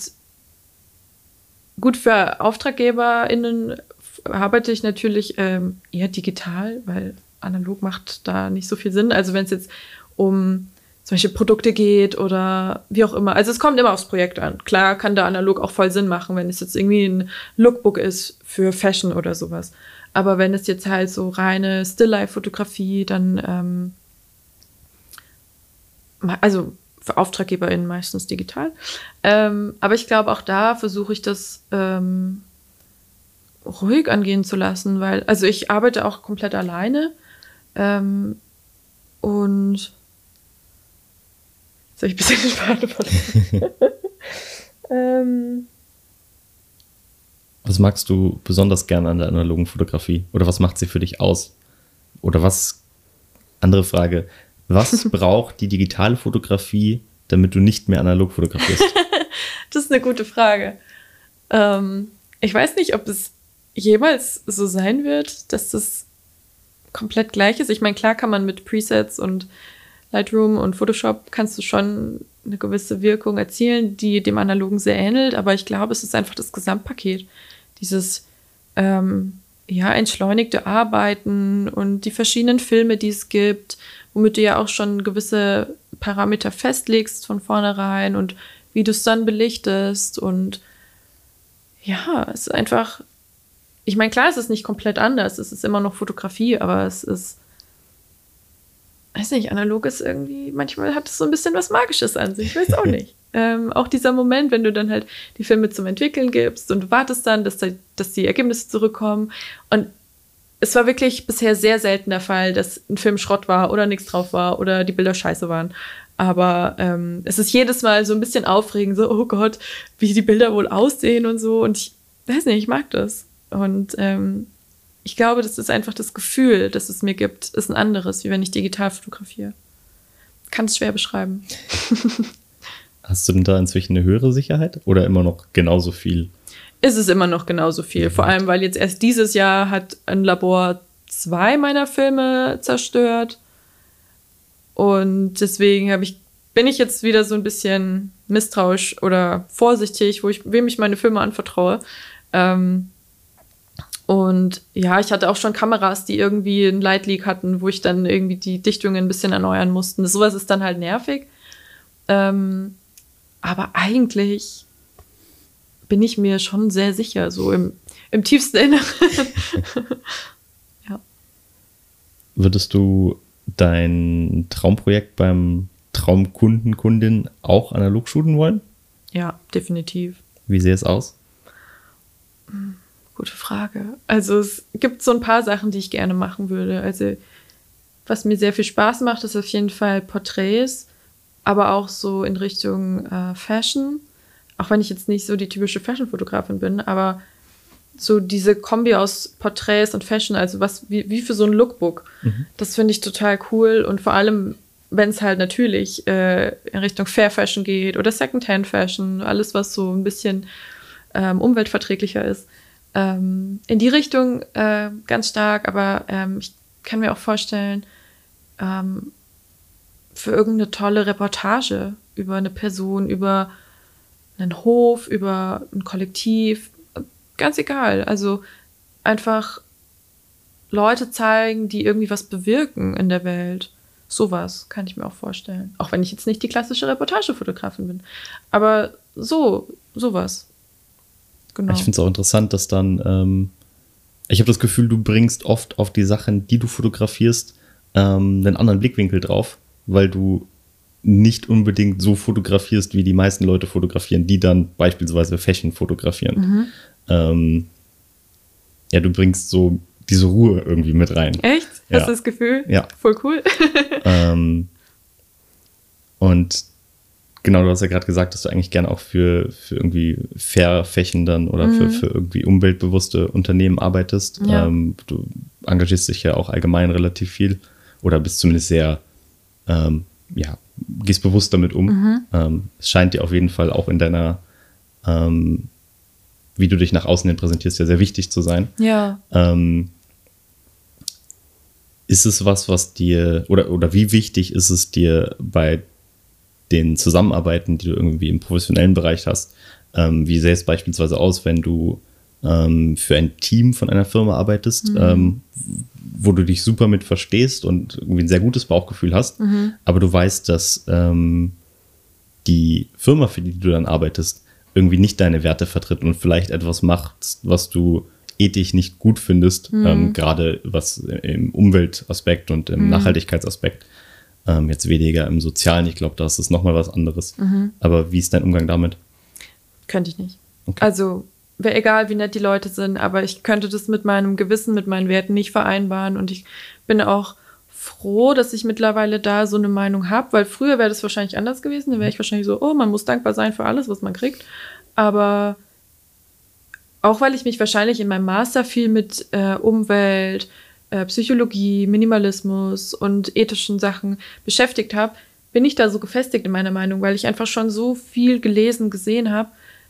gut, für AuftraggeberInnen arbeite ich natürlich ähm, eher digital, weil analog macht da nicht so viel Sinn. Also wenn es jetzt um zum Beispiel Produkte geht oder wie auch immer. Also es kommt immer aufs Projekt an. Klar kann da analog auch voll Sinn machen, wenn es jetzt irgendwie ein Lookbook ist für Fashion oder sowas. Aber wenn es jetzt halt so reine Still-Life-Fotografie, dann ähm, also für AuftraggeberInnen meistens digital. Ähm, aber ich glaube, auch da versuche ich das ähm, ruhig angehen zu lassen, weil, also ich arbeite auch komplett alleine. Ähm, und habe ich ein bisschen den Faden verloren. ähm, was magst du besonders gerne an der analogen Fotografie? Oder was macht sie für dich aus? Oder was, andere Frage, was braucht die digitale Fotografie, damit du nicht mehr analog fotografierst? das ist eine gute Frage. Ähm, ich weiß nicht, ob es jemals so sein wird, dass das komplett gleich ist. Ich meine, klar kann man mit Presets und Lightroom und Photoshop kannst du schon eine gewisse Wirkung erzielen, die dem Analogen sehr ähnelt, aber ich glaube, es ist einfach das Gesamtpaket. Dieses ähm, ja, entschleunigte Arbeiten und die verschiedenen Filme, die es gibt, womit du ja auch schon gewisse Parameter festlegst von vornherein und wie du es dann belichtest und ja, es ist einfach ich meine, klar, es ist nicht komplett anders. Es ist immer noch Fotografie, aber es ist, weiß nicht, analog ist irgendwie, manchmal hat es so ein bisschen was Magisches an sich. Ich weiß auch nicht. ähm, auch dieser Moment, wenn du dann halt die Filme zum Entwickeln gibst und du wartest dann, dass, da, dass die Ergebnisse zurückkommen. Und es war wirklich bisher sehr selten der Fall, dass ein Film Schrott war oder nichts drauf war oder die Bilder scheiße waren. Aber ähm, es ist jedes Mal so ein bisschen aufregend, so, oh Gott, wie die Bilder wohl aussehen und so. Und ich weiß nicht, ich mag das. Und ähm, ich glaube, das ist einfach das Gefühl, das es mir gibt, ist ein anderes, wie wenn ich digital fotografiere. Kann es schwer beschreiben. Hast du denn da inzwischen eine höhere Sicherheit oder immer noch genauso viel? Ist es immer noch genauso viel. Vor allem, weil jetzt erst dieses Jahr hat ein Labor zwei meiner Filme zerstört. Und deswegen ich, bin ich jetzt wieder so ein bisschen misstrauisch oder vorsichtig, wo ich, wem ich meine Filme anvertraue. Ähm, und ja, ich hatte auch schon Kameras, die irgendwie ein Light Leak hatten, wo ich dann irgendwie die Dichtungen ein bisschen erneuern musste. Sowas ist dann halt nervig. Ähm, aber eigentlich bin ich mir schon sehr sicher, so im, im tiefsten Inneren. ja. Würdest du dein Traumprojekt beim Traumkunden, Kundin auch analog shooten wollen? Ja, definitiv. Wie sähe es aus? Hm. Gute Frage. Also es gibt so ein paar Sachen, die ich gerne machen würde. Also was mir sehr viel Spaß macht, ist auf jeden Fall Porträts, aber auch so in Richtung äh, Fashion. Auch wenn ich jetzt nicht so die typische Fashion-Fotografin bin, aber so diese Kombi aus Porträts und Fashion, also was wie, wie für so ein Lookbook, mhm. das finde ich total cool und vor allem, wenn es halt natürlich äh, in Richtung Fair Fashion geht oder Secondhand Fashion, alles was so ein bisschen ähm, umweltverträglicher ist ähm, in die Richtung äh, ganz stark, aber ähm, ich kann mir auch vorstellen, ähm, für irgendeine tolle Reportage über eine Person, über einen Hof, über ein Kollektiv, ganz egal. Also einfach Leute zeigen, die irgendwie was bewirken in der Welt. Sowas kann ich mir auch vorstellen. Auch wenn ich jetzt nicht die klassische Reportagefotografin bin. Aber so, sowas. Genau. Ich finde es auch interessant, dass dann, ähm, ich habe das Gefühl, du bringst oft auf die Sachen, die du fotografierst, ähm, einen anderen Blickwinkel drauf, weil du nicht unbedingt so fotografierst, wie die meisten Leute fotografieren, die dann beispielsweise Fashion fotografieren. Mhm. Ähm, ja, du bringst so diese Ruhe irgendwie mit rein. Echt? Ja. Hast du das Gefühl? Ja. Voll cool. ähm, und genau, du hast ja gerade gesagt, dass du eigentlich gerne auch für, für irgendwie fair Fächen dann oder mhm. für, für irgendwie umweltbewusste Unternehmen arbeitest. Ja. Ähm, du engagierst dich ja auch allgemein relativ viel oder bist zumindest sehr, ähm, ja, gehst bewusst damit um. Mhm. Ähm, es scheint dir auf jeden Fall auch in deiner, ähm, wie du dich nach außen hin präsentierst, ja sehr wichtig zu sein. Ja. Ähm, ist es was, was dir, oder, oder wie wichtig ist es dir bei den Zusammenarbeiten, die du irgendwie im professionellen Bereich hast? Ähm, wie sähe es beispielsweise aus, wenn du ähm, für ein Team von einer Firma arbeitest, mhm. ähm, wo du dich super mit verstehst und irgendwie ein sehr gutes Bauchgefühl hast, mhm. aber du weißt, dass ähm, die Firma, für die du dann arbeitest, irgendwie nicht deine Werte vertritt und vielleicht etwas macht, was du ethisch nicht gut findest, mhm. ähm, gerade was im Umweltaspekt und im mhm. Nachhaltigkeitsaspekt. Ähm, jetzt weniger im Sozialen, ich glaube, da ist es nochmal was anderes. Mhm. Aber wie ist dein Umgang damit? Könnte ich nicht. Okay. Also wäre egal, wie nett die Leute sind, aber ich könnte das mit meinem Gewissen, mit meinen Werten nicht vereinbaren und ich bin auch froh, dass ich mittlerweile da so eine Meinung habe, weil früher wäre das wahrscheinlich anders gewesen. Da wäre ich wahrscheinlich so, oh, man muss dankbar sein für alles, was man kriegt. Aber auch weil ich mich wahrscheinlich in meinem Master viel mit äh, Umwelt, äh, Psychologie, Minimalismus und ethischen Sachen beschäftigt habe, bin ich da so gefestigt in meiner Meinung, weil ich einfach schon so viel gelesen, gesehen habe,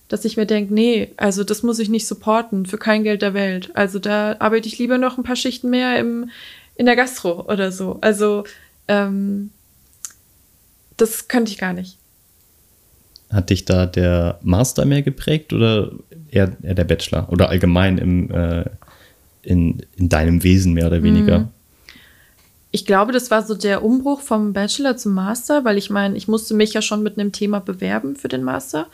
dass ich mir denke, nee, also das muss ich nicht supporten für kein Geld der Welt. Also da arbeite ich lieber noch ein paar Schichten mehr im, in der Gastro oder so. Also ähm, das könnte ich gar nicht. Hat dich da der Master mehr geprägt oder eher, eher der Bachelor? Oder allgemein im, äh, in, in deinem Wesen mehr oder weniger? Mhm. Ich glaube, das war so der Umbruch vom Bachelor zum Master, weil ich meine, ich musste mich ja schon mit einem Thema bewerben für den Master.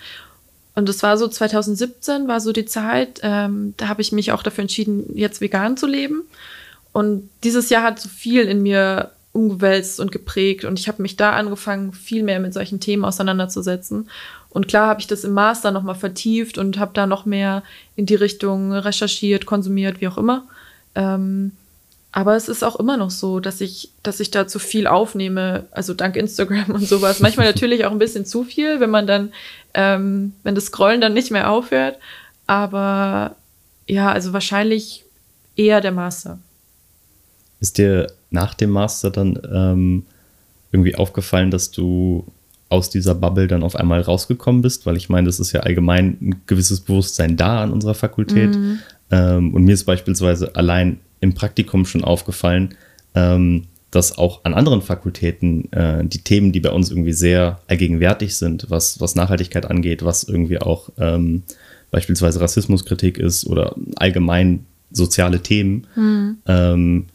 Und das war so 2017, war so die Zeit, ähm, da habe ich mich auch dafür entschieden, jetzt vegan zu leben. Und dieses Jahr hat so viel in mir umgewälzt und geprägt. Und ich habe mich da angefangen, viel mehr mit solchen Themen auseinanderzusetzen. Und klar habe ich das im Master nochmal vertieft und habe da noch mehr in die Richtung recherchiert, konsumiert, wie auch immer. Ähm, aber es ist auch immer noch so, dass ich, dass ich da zu viel aufnehme, also dank Instagram und sowas. Manchmal natürlich auch ein bisschen zu viel, wenn man dann, ähm, wenn das Scrollen dann nicht mehr aufhört. Aber ja, also wahrscheinlich eher der Master. Ist dir nach dem Master dann ähm, irgendwie aufgefallen, dass du aus dieser Bubble dann auf einmal rausgekommen bist, weil ich meine, das ist ja allgemein ein gewisses Bewusstsein da an unserer Fakultät. Mhm. Ähm, und mir ist beispielsweise allein im Praktikum schon aufgefallen, ähm, dass auch an anderen Fakultäten äh, die Themen, die bei uns irgendwie sehr allgegenwärtig sind, was, was Nachhaltigkeit angeht, was irgendwie auch ähm, beispielsweise Rassismuskritik ist oder allgemein soziale Themen, mhm. ähm,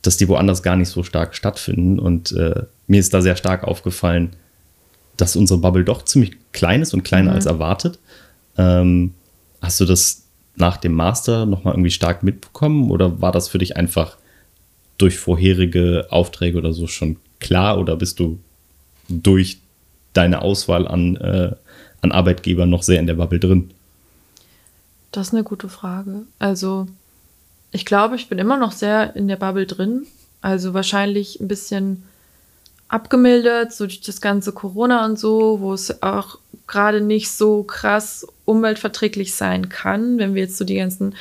dass die woanders gar nicht so stark stattfinden. Und äh, mir ist da sehr stark aufgefallen, dass unsere Bubble doch ziemlich klein ist und kleiner mhm. als erwartet. Ähm, hast du das nach dem Master nochmal irgendwie stark mitbekommen oder war das für dich einfach durch vorherige Aufträge oder so schon klar oder bist du durch deine Auswahl an, äh, an Arbeitgebern noch sehr in der Bubble drin? Das ist eine gute Frage. Also, ich glaube, ich bin immer noch sehr in der Bubble drin. Also wahrscheinlich ein bisschen abgemildert, so durch das ganze Corona und so, wo es auch gerade nicht so krass umweltverträglich sein kann, wenn wir jetzt so die ganzen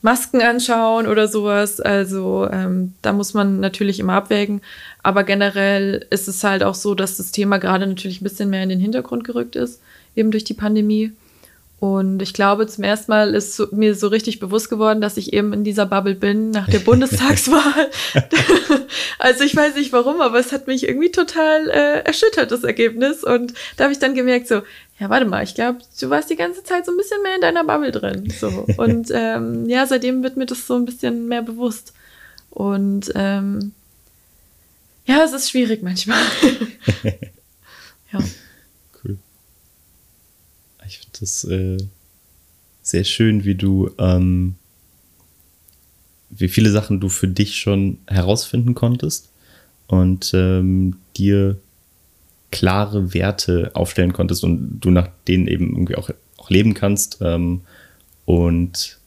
Masken anschauen oder sowas. Also ähm, da muss man natürlich immer abwägen. Aber generell ist es halt auch so, dass das Thema gerade natürlich ein bisschen mehr in den Hintergrund gerückt ist, eben durch die Pandemie. Und ich glaube, zum ersten Mal ist so, mir so richtig bewusst geworden, dass ich eben in dieser Bubble bin nach der Bundestagswahl. also ich weiß nicht warum, aber es hat mich irgendwie total äh, erschüttert, das Ergebnis. Und da habe ich dann gemerkt, so, ja, warte mal, ich glaube, du warst die ganze Zeit so ein bisschen mehr in deiner Bubble drin. So. Und ähm, ja, seitdem wird mir das so ein bisschen mehr bewusst. Und ähm, ja, es ist schwierig manchmal. ja. Das äh, sehr schön, wie du, ähm, wie viele Sachen du für dich schon herausfinden konntest und ähm, dir klare Werte aufstellen konntest und du nach denen eben irgendwie auch, auch leben kannst ähm, und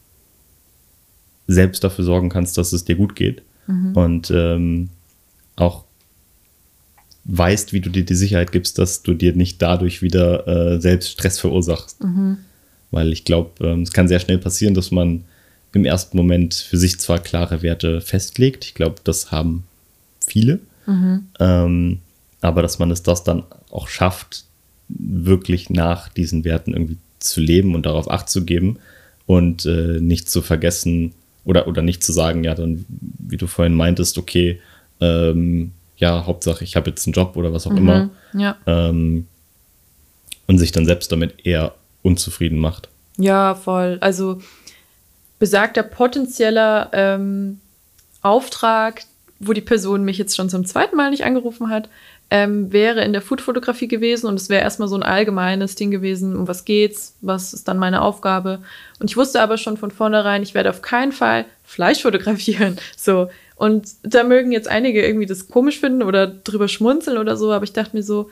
selbst dafür sorgen kannst, dass es dir gut geht mhm. und ähm, auch weißt, wie du dir die Sicherheit gibst, dass du dir nicht dadurch wieder äh, selbst Stress verursachst. Mhm. Weil ich glaube, ähm, es kann sehr schnell passieren, dass man im ersten Moment für sich zwar klare Werte festlegt. Ich glaube, das haben viele. Mhm. Ähm, aber dass man es das dann auch schafft, wirklich nach diesen Werten irgendwie zu leben und darauf Acht zu geben und äh, nicht zu vergessen oder, oder nicht zu sagen, ja, dann, wie du vorhin meintest, okay, ähm, ja, Hauptsache ich habe jetzt einen Job oder was auch mhm, immer. Ja. Ähm, und sich dann selbst damit eher unzufrieden macht. Ja, voll. Also besagter potenzieller ähm, Auftrag, wo die Person mich jetzt schon zum zweiten Mal nicht angerufen hat, ähm, wäre in der Foodfotografie gewesen und es wäre erstmal so ein allgemeines Ding gewesen, um was geht's, was ist dann meine Aufgabe. Und ich wusste aber schon von vornherein, ich werde auf keinen Fall Fleisch fotografieren. So, und da mögen jetzt einige irgendwie das komisch finden oder drüber schmunzeln oder so, aber ich dachte mir so,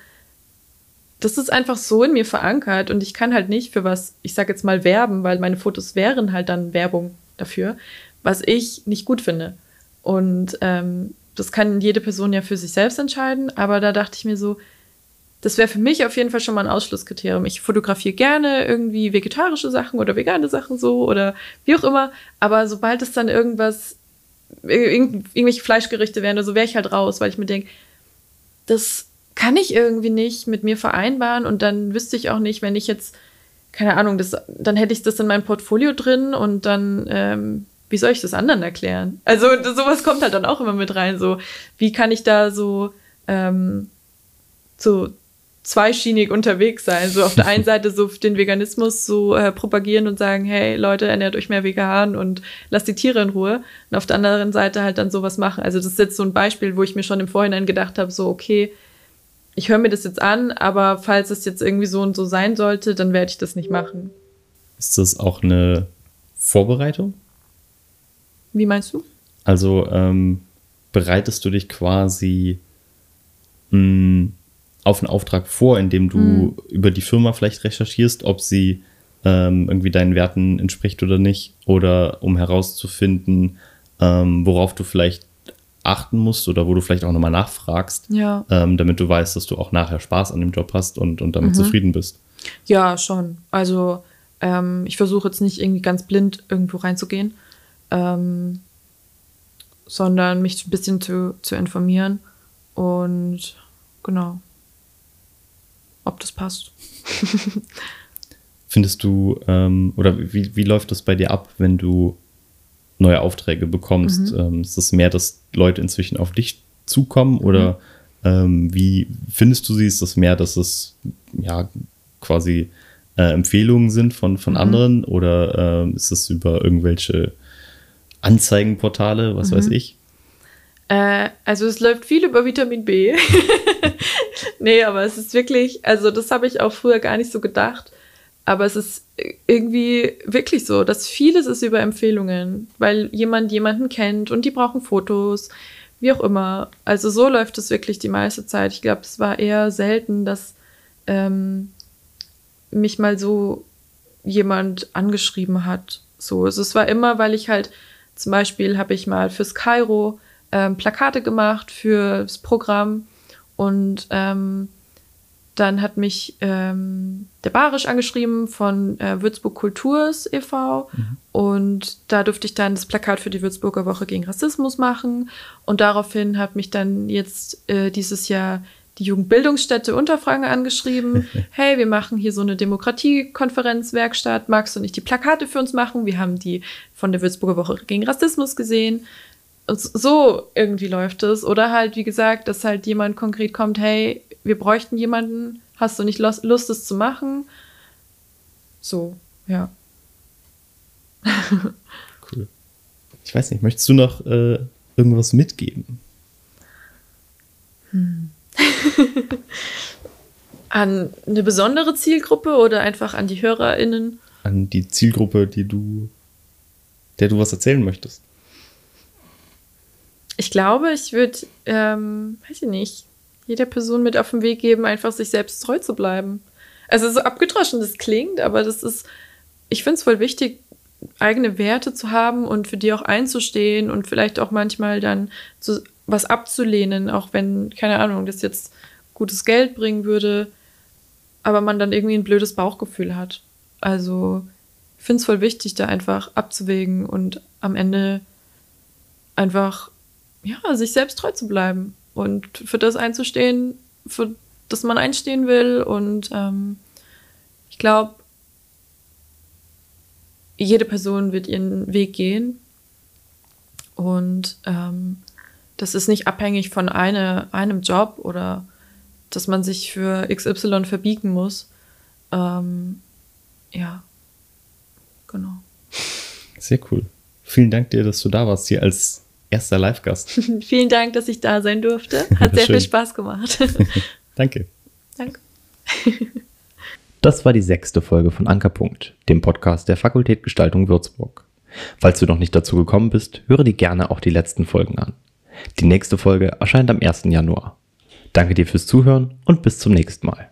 das ist einfach so in mir verankert und ich kann halt nicht für was, ich sag jetzt mal werben, weil meine Fotos wären halt dann Werbung dafür, was ich nicht gut finde. Und ähm, das kann jede Person ja für sich selbst entscheiden, aber da dachte ich mir so, das wäre für mich auf jeden Fall schon mal ein Ausschlusskriterium. Ich fotografiere gerne irgendwie vegetarische Sachen oder vegane Sachen so oder wie auch immer, aber sobald es dann irgendwas irgendw irgendwelche Fleischgerichte wären oder so, wäre ich halt raus, weil ich mir denke, das kann ich irgendwie nicht mit mir vereinbaren und dann wüsste ich auch nicht, wenn ich jetzt, keine Ahnung, das, dann hätte ich das in meinem Portfolio drin und dann, ähm, wie soll ich das anderen erklären? Also sowas kommt halt dann auch immer mit rein, so, wie kann ich da so, ähm, so zweischienig unterwegs sein. So auf der einen Seite so den Veganismus so äh, propagieren und sagen, hey Leute, ernährt euch mehr vegan und lasst die Tiere in Ruhe. Und auf der anderen Seite halt dann sowas machen. Also das ist jetzt so ein Beispiel, wo ich mir schon im Vorhinein gedacht habe, so okay, ich höre mir das jetzt an, aber falls es jetzt irgendwie so und so sein sollte, dann werde ich das nicht machen. Ist das auch eine Vorbereitung? Wie meinst du? Also ähm, bereitest du dich quasi mh, hm, auf einen Auftrag vor, indem du mhm. über die Firma vielleicht recherchierst, ob sie ähm, irgendwie deinen Werten entspricht oder nicht, oder um herauszufinden, ähm, worauf du vielleicht achten musst oder wo du vielleicht auch nochmal nachfragst, ja. ähm, damit du weißt, dass du auch nachher Spaß an dem Job hast und, und damit mhm. zufrieden bist. Ja, schon. Also ähm, ich versuche jetzt nicht irgendwie ganz blind irgendwo reinzugehen, ähm, sondern mich ein bisschen zu, zu informieren und genau ob das passt. Findest du, ähm, oder wie, wie läuft das bei dir ab, wenn du neue Aufträge bekommst? Mhm. Ähm, ist es mehr, dass Leute inzwischen auf dich zukommen oder mhm. ähm, wie findest du sie? Ist das mehr, dass es ja quasi äh, Empfehlungen sind von, von mhm. anderen oder äh, ist es über irgendwelche Anzeigenportale, was weiß mhm. ich? Äh, also es läuft viel über Vitamin B. nee, aber es ist wirklich, also das habe ich auch früher gar nicht so gedacht. Aber es ist irgendwie wirklich so, dass vieles ist über Empfehlungen, weil jemand jemanden kennt und die brauchen Fotos, wie auch immer. Also so läuft es wirklich die meiste Zeit. Ich glaube, es war eher selten, dass ähm, mich mal so jemand angeschrieben hat. So, also es war immer, weil ich halt zum Beispiel habe ich mal fürs Kairo ähm, Plakate gemacht fürs Programm und ähm, dann hat mich ähm, der Barisch angeschrieben von äh, Würzburg Kulturs e.V. Mhm. und da durfte ich dann das Plakat für die Würzburger Woche gegen Rassismus machen und daraufhin hat mich dann jetzt äh, dieses Jahr die Jugendbildungsstätte Unterfranken angeschrieben. hey, wir machen hier so eine Demokratiekonferenzwerkstatt. Magst du nicht die Plakate für uns machen? Wir haben die von der Würzburger Woche gegen Rassismus gesehen. Und so irgendwie läuft es. Oder halt, wie gesagt, dass halt jemand konkret kommt, hey, wir bräuchten jemanden, hast du nicht Lust, es zu machen? So, ja. cool. Ich weiß nicht, möchtest du noch äh, irgendwas mitgeben? Hm. an eine besondere Zielgruppe oder einfach an die HörerInnen? An die Zielgruppe, die du, der du was erzählen möchtest. Ich glaube, ich würde, ähm, weiß ich nicht, jeder Person mit auf den Weg geben, einfach sich selbst treu zu bleiben. Also so abgedroschen das klingt, aber das ist, ich finde es voll wichtig, eigene Werte zu haben und für die auch einzustehen und vielleicht auch manchmal dann zu, was abzulehnen, auch wenn, keine Ahnung, das jetzt gutes Geld bringen würde, aber man dann irgendwie ein blödes Bauchgefühl hat. Also ich finde es voll wichtig, da einfach abzuwägen und am Ende einfach, ja, sich selbst treu zu bleiben und für das einzustehen, für das man einstehen will. Und ähm, ich glaube, jede Person wird ihren Weg gehen. Und ähm, das ist nicht abhängig von eine, einem Job oder dass man sich für XY verbiegen muss. Ähm, ja, genau. Sehr cool. Vielen Dank dir, dass du da warst, hier als erster Live-Gast. Vielen Dank, dass ich da sein durfte. Hat sehr viel Spaß gemacht. Danke. Danke. Das war die sechste Folge von Ankerpunkt, dem Podcast der Fakultät Gestaltung Würzburg. Falls du noch nicht dazu gekommen bist, höre dir gerne auch die letzten Folgen an. Die nächste Folge erscheint am 1. Januar. Danke dir fürs Zuhören und bis zum nächsten Mal.